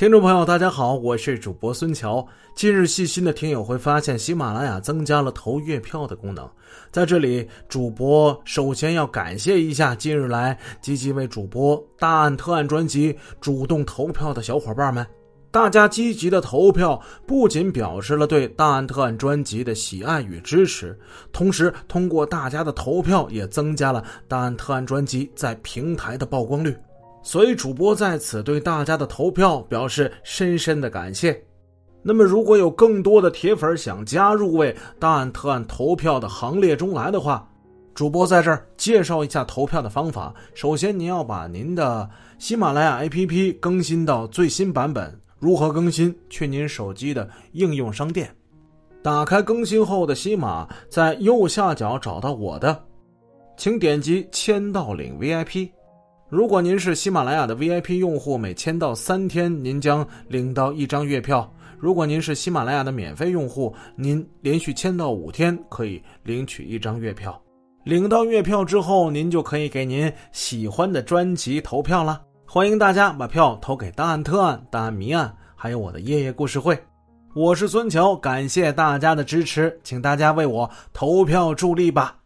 听众朋友，大家好，我是主播孙桥。近日，细心的听友会发现，喜马拉雅增加了投月票的功能。在这里，主播首先要感谢一下近日来积极为主播《大案特案》专辑主动投票的小伙伴们。大家积极的投票，不仅表示了对《大案特案》专辑的喜爱与支持，同时通过大家的投票，也增加了《大案特案》专辑在平台的曝光率。所以，主播在此对大家的投票表示深深的感谢。那么，如果有更多的铁粉想加入为大案特案投票的行列中来的话，主播在这儿介绍一下投票的方法。首先，您要把您的喜马拉雅 APP 更新到最新版本。如何更新？去您手机的应用商店，打开更新后的喜马，在右下角找到我的，请点击签到领 VIP。如果您是喜马拉雅的 VIP 用户，每签到三天，您将领到一张月票；如果您是喜马拉雅的免费用户，您连续签到五天可以领取一张月票。领到月票之后，您就可以给您喜欢的专辑投票了。欢迎大家把票投给《大案特案》《大案谜案》，还有我的夜夜故事会。我是孙桥，感谢大家的支持，请大家为我投票助力吧。